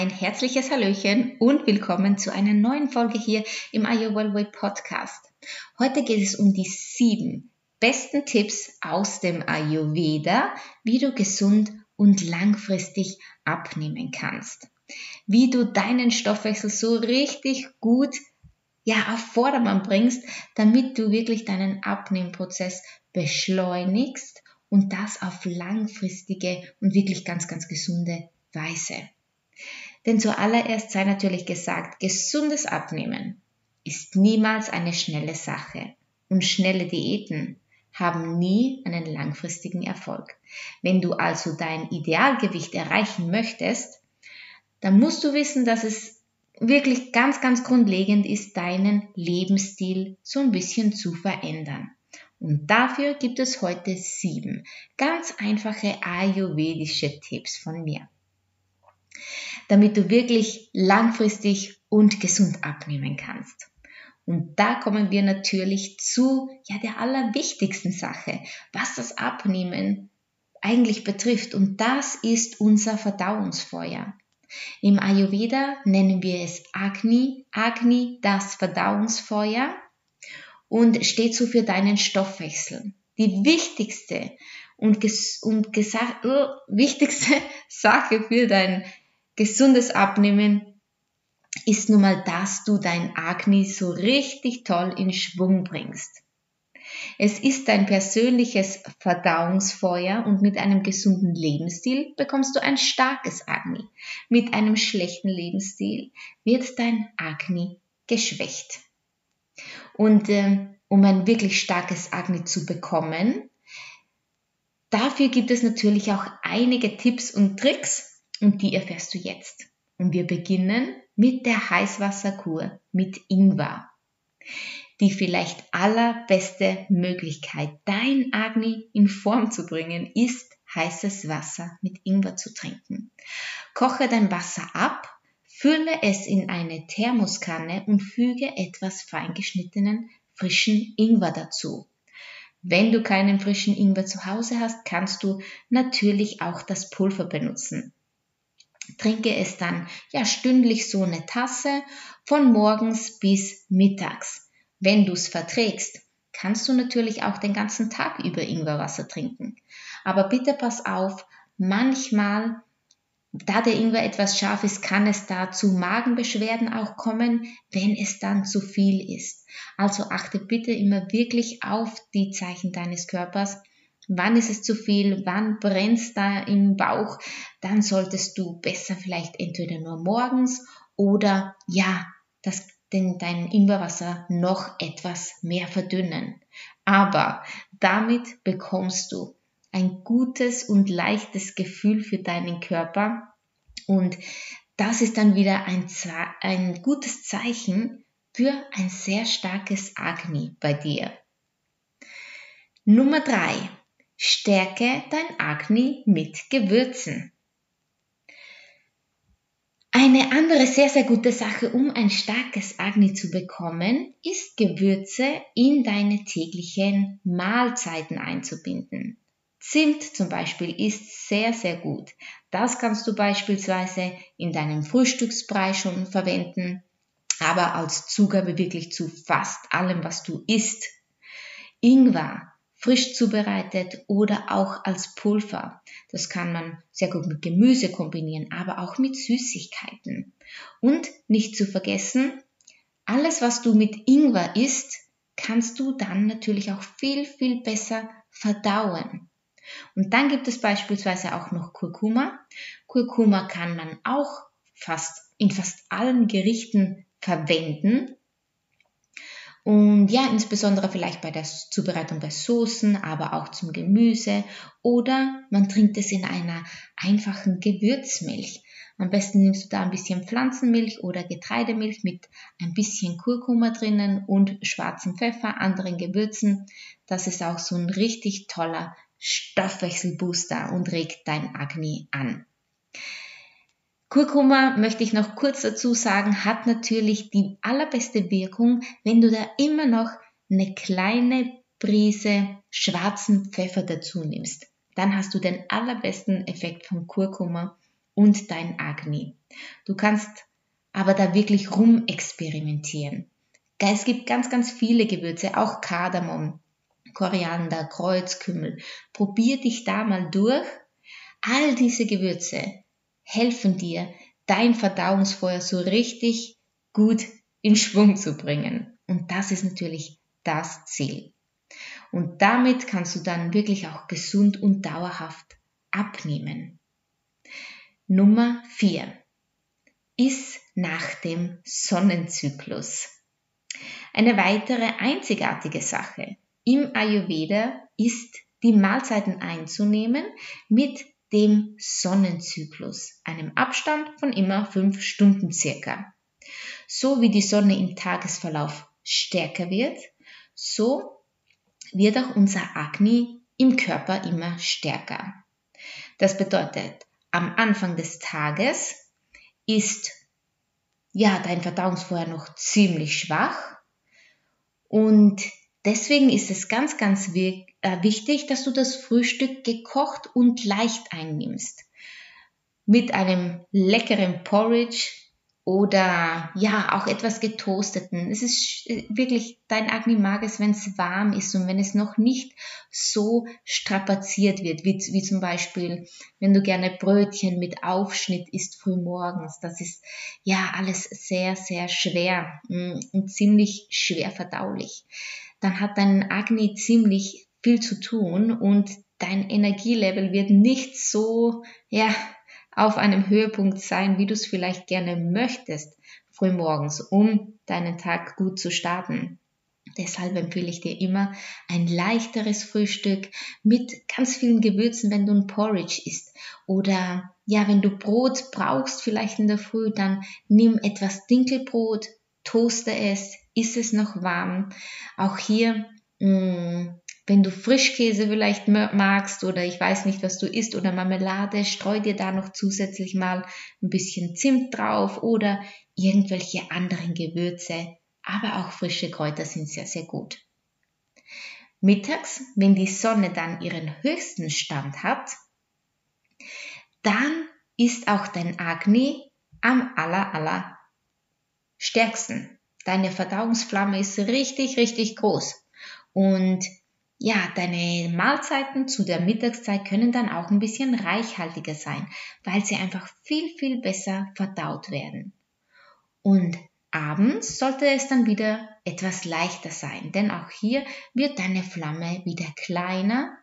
Ein herzliches Hallöchen und willkommen zu einer neuen Folge hier im Ayurveda Podcast. Heute geht es um die sieben besten Tipps aus dem Ayurveda, wie du gesund und langfristig abnehmen kannst. Wie du deinen Stoffwechsel so richtig gut ja, auf Vordermann bringst, damit du wirklich deinen Abnehmprozess beschleunigst und das auf langfristige und wirklich ganz, ganz gesunde Weise. Denn zuallererst sei natürlich gesagt, gesundes Abnehmen ist niemals eine schnelle Sache und schnelle Diäten haben nie einen langfristigen Erfolg. Wenn du also dein Idealgewicht erreichen möchtest, dann musst du wissen, dass es wirklich ganz, ganz grundlegend ist, deinen Lebensstil so ein bisschen zu verändern. Und dafür gibt es heute sieben ganz einfache ayurvedische Tipps von mir damit du wirklich langfristig und gesund abnehmen kannst. Und da kommen wir natürlich zu ja der allerwichtigsten Sache, was das Abnehmen eigentlich betrifft und das ist unser Verdauungsfeuer. Im Ayurveda nennen wir es Agni, Agni das Verdauungsfeuer und steht so für deinen Stoffwechsel. Die wichtigste und, ges und uh, wichtigste Sache für dein gesundes Abnehmen ist nun mal, dass du dein Agni so richtig toll in Schwung bringst. Es ist dein persönliches Verdauungsfeuer und mit einem gesunden Lebensstil bekommst du ein starkes Agni. Mit einem schlechten Lebensstil wird dein Agni geschwächt. Und äh, um ein wirklich starkes Agni zu bekommen, dafür gibt es natürlich auch einige Tipps und Tricks, und die erfährst du jetzt. Und wir beginnen mit der Heißwasserkur mit Ingwer. Die vielleicht allerbeste Möglichkeit, dein Agni in Form zu bringen, ist heißes Wasser mit Ingwer zu trinken. Koche dein Wasser ab, fülle es in eine Thermoskanne und füge etwas feingeschnittenen frischen Ingwer dazu. Wenn du keinen frischen Ingwer zu Hause hast, kannst du natürlich auch das Pulver benutzen trinke es dann ja stündlich so eine Tasse von morgens bis mittags. Wenn du es verträgst, kannst du natürlich auch den ganzen Tag über Ingwerwasser trinken. Aber bitte pass auf, manchmal, da der Ingwer etwas scharf ist, kann es da zu Magenbeschwerden auch kommen, wenn es dann zu viel ist. Also achte bitte immer wirklich auf die Zeichen deines Körpers wann ist es zu viel, wann brennt da im Bauch, dann solltest du besser vielleicht entweder nur morgens oder ja, das, den, dein Ingwerwasser noch etwas mehr verdünnen. Aber damit bekommst du ein gutes und leichtes Gefühl für deinen Körper und das ist dann wieder ein, ein gutes Zeichen für ein sehr starkes Agni bei dir. Nummer drei Stärke dein Agni mit Gewürzen. Eine andere sehr, sehr gute Sache, um ein starkes Agni zu bekommen, ist Gewürze in deine täglichen Mahlzeiten einzubinden. Zimt zum Beispiel ist sehr, sehr gut. Das kannst du beispielsweise in deinem Frühstücksbrei schon verwenden, aber als Zugabe wirklich zu fast allem, was du isst. Ingwer frisch zubereitet oder auch als Pulver. Das kann man sehr gut mit Gemüse kombinieren, aber auch mit Süßigkeiten. Und nicht zu vergessen, alles, was du mit Ingwer isst, kannst du dann natürlich auch viel, viel besser verdauen. Und dann gibt es beispielsweise auch noch Kurkuma. Kurkuma kann man auch fast in fast allen Gerichten verwenden Und ja, insbesondere vielleicht bei der Zubereitung bei Soßen, aber auch zum Gemüse. Oder man trinkt es in einer einfachen Gewürzmilch. Am besten nimmst du da ein bisschen Pflanzenmilch oder Getreidemilch mit ein bisschen Kurkuma drinnen und schwarzem Pfeffer, anderen Gewürzen. Das ist auch so ein richtig toller Stoffwechselbooster und regt dein Agni an. Kurkuma, möchte ich noch kurz dazu sagen, hat natürlich die allerbeste Wirkung, wenn du da immer noch eine kleine Prise schwarzen Pfeffer dazu nimmst. Dann hast du den allerbesten Effekt von Kurkuma und dein Agni. Du kannst aber da wirklich rum experimentieren. Es gibt ganz, ganz viele Gewürze, auch Kardamom, Koriander, Kreuzkümmel. Probier dich da mal durch. All diese Gewürze helfen dir, dein Verdauungsfeuer so richtig gut in Schwung zu bringen. Und das ist natürlich das Ziel. Und damit kannst du dann wirklich auch gesund und dauerhaft abnehmen. Nummer 4. Iss nach dem Sonnenzyklus. Eine weitere einzigartige Sache im Ayurveda ist, die Mahlzeiten einzunehmen mit dem Sonnenzyklus, einem Abstand von immer fünf Stunden circa. So wie die Sonne im Tagesverlauf stärker wird, so wird auch unser Agni im Körper immer stärker. Das bedeutet, am Anfang des Tages ist ja dein Verdauungsfeuer noch ziemlich schwach und deswegen ist es ganz, ganz äh, wichtig, dass du das Frühstück gekocht und leicht einnimmst. Mit einem leckeren Porridge oder ja, auch etwas getoasteten. Es ist äh, wirklich dein Agni Mages, wenn es warm ist und wenn es noch nicht so strapaziert wird, wie, wie zum Beispiel, wenn du gerne Brötchen mit Aufschnitt isst frühmorgens. Das ist ja alles sehr, sehr schwer mm, und ziemlich schwer verdaulich. Dann hat dein Agni ziemlich viel zu tun und dein Energielevel wird nicht so, ja, auf einem Höhepunkt sein, wie du es vielleicht gerne möchtest, frühmorgens, um deinen Tag gut zu starten. Deshalb empfehle ich dir immer ein leichteres Frühstück mit ganz vielen Gewürzen, wenn du ein Porridge isst. Oder ja, wenn du Brot brauchst, vielleicht in der Früh, dann nimm etwas Dinkelbrot, toaste es, isst es noch warm. Auch hier mh, mm, wenn du Frischkäse vielleicht magst oder ich weiß nicht, was du isst oder Marmelade, streu dir da noch zusätzlich mal ein bisschen Zimt drauf oder irgendwelche anderen Gewürze. Aber auch frische Kräuter sind sehr, sehr gut. Mittags, wenn die Sonne dann ihren höchsten Stand hat, dann ist auch dein Agni am aller, aller stärksten. Deine Verdauungsflamme ist richtig, richtig groß. Und ja, deine Mahlzeiten zu der Mittagszeit können dann auch ein bisschen reichhaltiger sein, weil sie einfach viel, viel besser verdaut werden. Und abends sollte es dann wieder etwas leichter sein, denn auch hier wird deine Flamme wieder kleiner,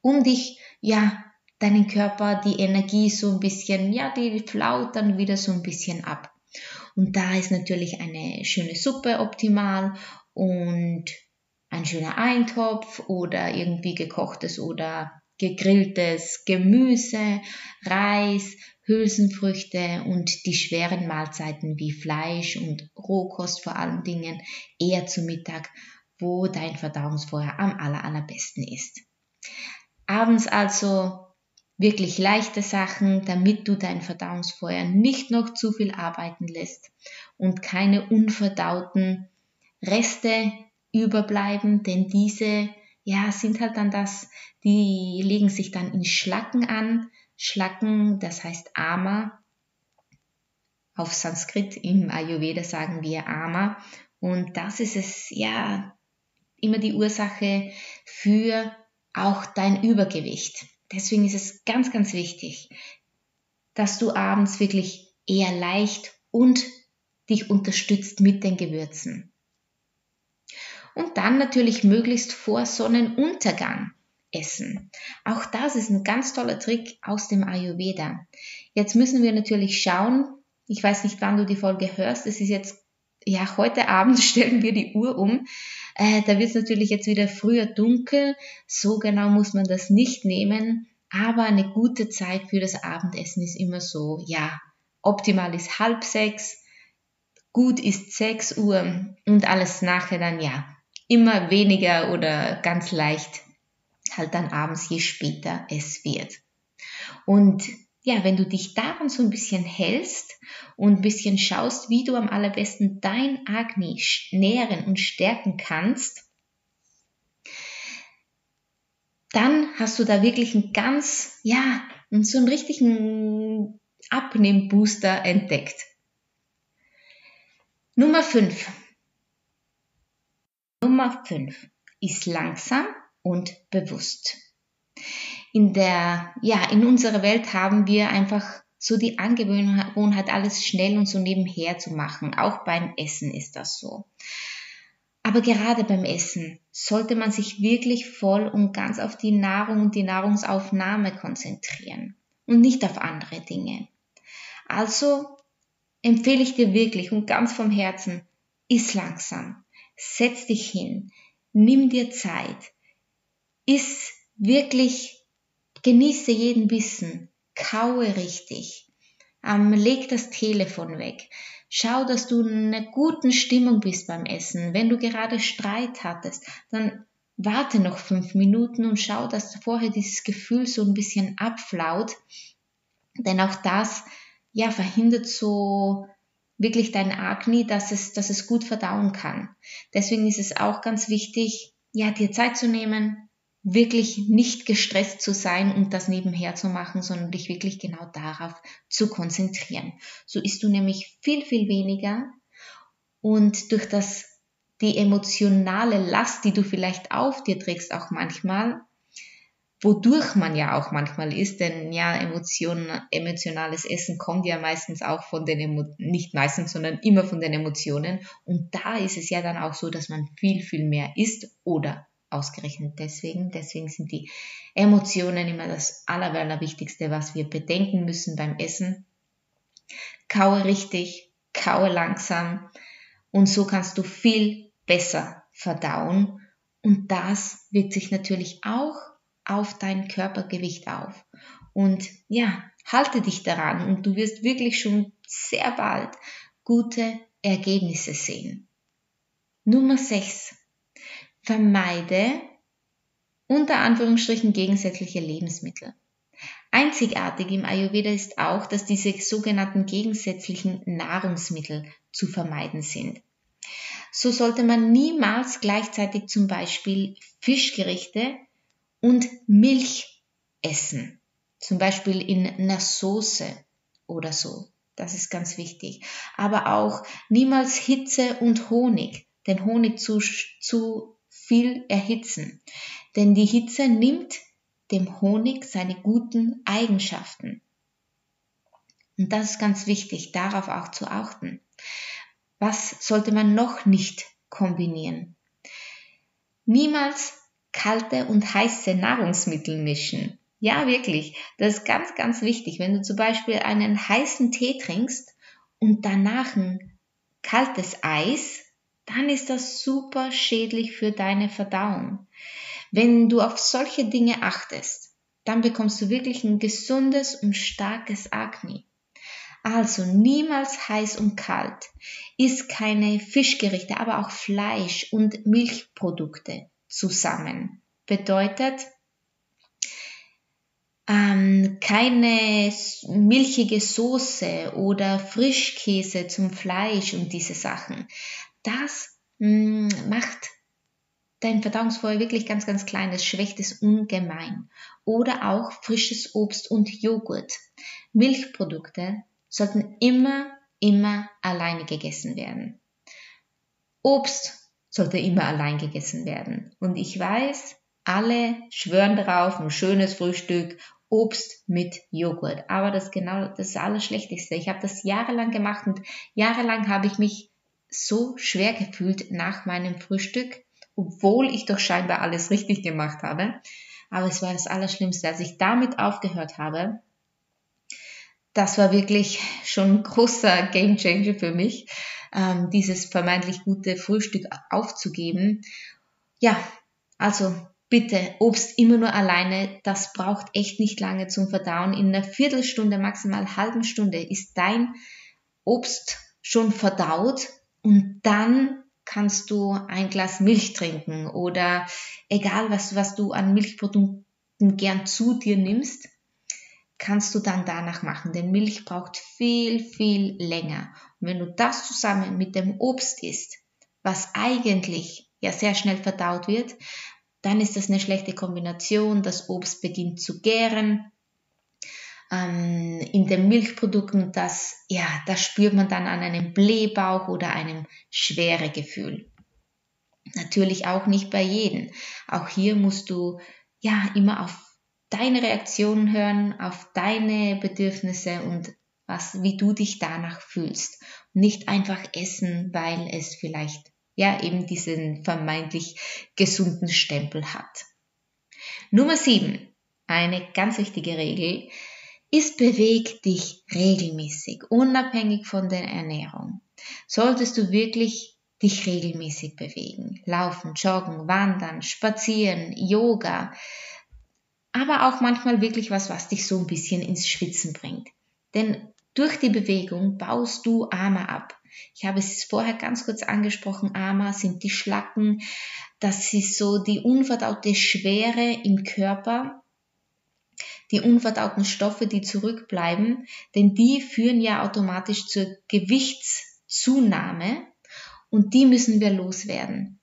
um dich, ja, deinen Körper, die Energie so ein bisschen, ja, die flaut dann wieder so ein bisschen ab. Und da ist natürlich eine schöne Suppe optimal und ein schöner Eintopf oder irgendwie gekochtes oder gegrilltes Gemüse, Reis, Hülsenfrüchte und die schweren Mahlzeiten wie Fleisch und Rohkost vor allen Dingen eher zu Mittag, wo dein Verdauungsfeuer am aller, allerbesten ist. Abends also wirklich leichte Sachen, damit du dein Verdauungsfeuer nicht noch zu viel arbeiten lässt und keine unverdauten Reste überbleiben, denn diese ja, sind halt dann das, die legen sich dann in Schlacken an. Schlacken, das heißt Ama. Auf Sanskrit im Ayurveda sagen wir Ama. Und das ist es, ja, immer die Ursache für auch dein Übergewicht. Deswegen ist es ganz, ganz wichtig, dass du abends wirklich eher leicht und dich unterstützt mit den Gewürzen und dann natürlich möglichst vor Sonnenuntergang essen. Auch das ist ein ganz toller Trick aus dem Ayurveda. Jetzt müssen wir natürlich schauen, ich weiß nicht, wann du die Folge hörst, es ist jetzt ja, heute Abend stellen wir die Uhr um. Äh, da wird es natürlich jetzt wieder früher dunkel. So genau muss man das nicht nehmen. Aber eine gute Zeit für das Abendessen ist immer so, ja, optimal ist halb sechs, gut ist sechs Uhr und alles nachher dann, ja, immer weniger oder ganz leicht halt dann abends, je später es wird. Und ja, wenn du dich daran so ein bisschen hältst und ein bisschen schaust, wie du am allerbesten dein Agni nähren und stärken kannst, dann hast du da wirklich einen ganz, ja, so einen richtigen Abnehmbooster entdeckt. Nummer 5. Nummer 5 ist langsam und bewusst in der, ja, in unserer Welt haben wir einfach so die Angewohnheit, alles schnell und so nebenher zu machen. Auch beim Essen ist das so. Aber gerade beim Essen sollte man sich wirklich voll und ganz auf die Nahrung und die Nahrungsaufnahme konzentrieren und nicht auf andere Dinge. Also empfehle ich dir wirklich und ganz vom Herzen, iss langsam, setz dich hin, nimm dir Zeit, iss wirklich Genieße jeden Bissen, kaue richtig, ähm, leg das Telefon weg. Schau, dass du in einer guten Stimmung bist beim Essen. Wenn du gerade Streit hattest, dann warte noch fünf Minuten und schau, dass vorher dieses Gefühl so ein bisschen abflaut. Denn auch das, ja, verhindert so wirklich dein Agni, dass es, dass es gut verdauen kann. Deswegen ist es auch ganz wichtig, ja, dir Zeit zu nehmen, wirklich nicht gestresst zu sein und das nebenher zu machen, sondern dich wirklich genau darauf zu konzentrieren. So isst du nämlich viel, viel weniger und durch das, die emotionale Last, die du vielleicht auf dir trägst, auch manchmal, wodurch man ja auch manchmal isst, denn ja, Emotion, emotionales Essen kommt ja meistens auch von den, Emo nicht meistens, sondern immer von den Emotionen. Und da ist es ja dann auch so, dass man viel, viel mehr isst oder ausgerechnet deswegen. Deswegen sind die Emotionen immer das Aller, Allerwichtigste, was wir bedenken müssen beim Essen. Kaue richtig, kaue langsam und so kannst du viel besser verdauen und das wirkt sich natürlich auch auf dein Körpergewicht auf. Und ja, halte dich daran und du wirst wirklich schon sehr bald gute Ergebnisse sehen. Nummer 6 vermeide unter Anführungsstrichen gegensätzliche Lebensmittel. Einzigartig im Ayurveda ist auch, dass diese sogenannten gegensätzlichen Nahrungsmittel zu vermeiden sind. So sollte man niemals gleichzeitig zum Beispiel Fischgerichte und Milch essen. Zum Beispiel in einer Soße oder so. Das ist ganz wichtig. Aber auch niemals Hitze und Honig. Denn Honig zu, zu viel erhitzen, denn die Hitze nimmt dem Honig seine guten Eigenschaften. Und das ist ganz wichtig, darauf auch zu achten. Was sollte man noch nicht kombinieren? Niemals kalte und heiße Nahrungsmittel mischen. Ja, wirklich. Das ist ganz, ganz wichtig. Wenn du zum Beispiel einen heißen Tee trinkst und danach ein kaltes Eis, dann ist das super schädlich für deine Verdauung. Wenn du auf solche Dinge achtest, dann bekommst du wirklich ein gesundes und starkes Agni. Also niemals heiß und kalt. Iss keine Fischgerichte, aber auch Fleisch und Milchprodukte zusammen. Bedeutet ähm, keine milchige Soße oder Frischkäse zum Fleisch und diese Sachen das hm, macht dein Verdauungsfeuer wirklich ganz, ganz klein. Das schwächt es ungemein. Oder auch frisches Obst und Joghurt. Milchprodukte sollten immer, immer alleine gegessen werden. Obst sollte immer allein gegessen werden. Und ich weiß, alle schwören darauf, ein schönes Frühstück, Obst mit Joghurt. Aber das ist genau das Allerschlechteste. Ich habe das jahrelang gemacht und jahrelang habe ich mich so schwer gefühlt nach meinem Frühstück, obwohl ich doch scheinbar alles richtig gemacht habe. Aber es war das Allerschlimmste, als ich damit aufgehört habe. Das war wirklich schon ein großer Gamechanger für mich. ähm, dieses vermeintlich gute Frühstück aufzugeben. Ja, also bitte, Obst immer nur alleine, das braucht echt nicht lange zum Verdauen. In einer Viertelstunde, maximal halben Stunde ist dein Obst schon verdaut und dann kannst du ein Glas Milch trinken oder egal was, was du an Milchprodukten gern zu dir nimmst, kannst du dann danach machen. Denn Milch braucht viel, viel länger. Und wenn du das zusammen mit dem Obst isst, was eigentlich ja sehr schnell verdaut wird, dann ist das eine schlechte Kombination. Das Obst beginnt zu gären. Ähm, in den Milchprodukten, das, ja, das spürt man dann an einem Blähbauch oder einem Schweregefühl. Natürlich auch nicht bei jedem. Auch hier musst du ja immer auf deine Reaktionen hören, auf deine Bedürfnisse und was, wie du dich danach fühlst. Nicht einfach essen, weil es vielleicht ja eben diesen vermeintlich gesunden Stempel hat. Nummer sieben, eine ganz wichtige Regel, ist beweg dich regelmäßig, unabhängig von der Ernährung. Solltest du wirklich dich regelmäßig bewegen, laufen, joggen, wandern, spazieren, Yoga, aber auch manchmal wirklich was, was dich so ein bisschen ins Schwitzen bringt. Denn durch die Bewegung baust du Arme ab. Ich habe es vorher ganz kurz angesprochen, Ama sind die Schlacken, das ist so die unverdaute Schwere im Körper, die unverdauten Stoffe, die zurückbleiben, denn die führen ja automatisch zur Gewichtszunahme und die müssen wir loswerden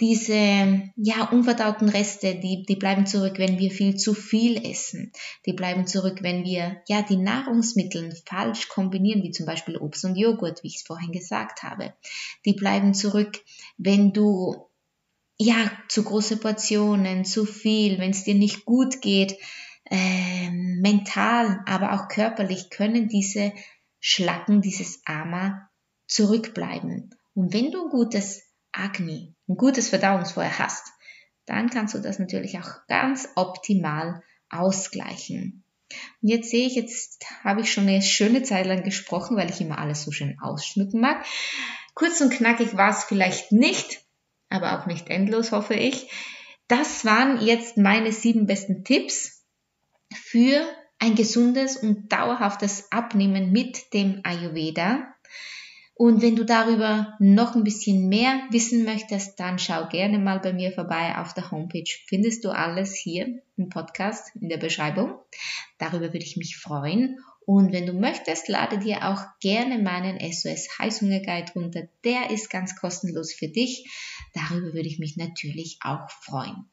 diese ja unverdauten Reste, die, die bleiben zurück, wenn wir viel zu viel essen. Die bleiben zurück, wenn wir ja die Nahrungsmittel falsch kombinieren, wie zum Beispiel Obst und Joghurt, wie ich es vorhin gesagt habe. Die bleiben zurück, wenn du ja zu große Portionen, zu viel, wenn es dir nicht gut geht, äh, mental, aber auch körperlich können diese Schlacken, dieses Ama zurückbleiben. Und wenn du ein gutes Agni, ein gutes Verdauungsfeuer hast, dann kannst du das natürlich auch ganz optimal ausgleichen. Und jetzt sehe ich, jetzt habe ich schon eine schöne Zeit lang gesprochen, weil ich immer alles so schön ausschmücken mag. Kurz und knackig war es vielleicht nicht, aber auch nicht endlos, hoffe ich. Das waren jetzt meine sieben besten Tipps für ein gesundes und dauerhaftes Abnehmen mit dem Ayurveda. Und wenn du darüber noch ein bisschen mehr wissen möchtest, dann schau gerne mal bei mir vorbei auf der Homepage. Findest du alles hier im Podcast in der Beschreibung. Darüber würde ich mich freuen. Und wenn du möchtest, lade dir auch gerne meinen SOS Heißhunger Guide runter. Der ist ganz kostenlos für dich. Darüber würde ich mich natürlich auch freuen.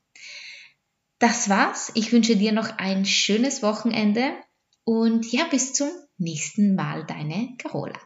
Das war's. Ich wünsche dir noch ein schönes Wochenende und ja, bis zum nächsten Mal, deine Carola.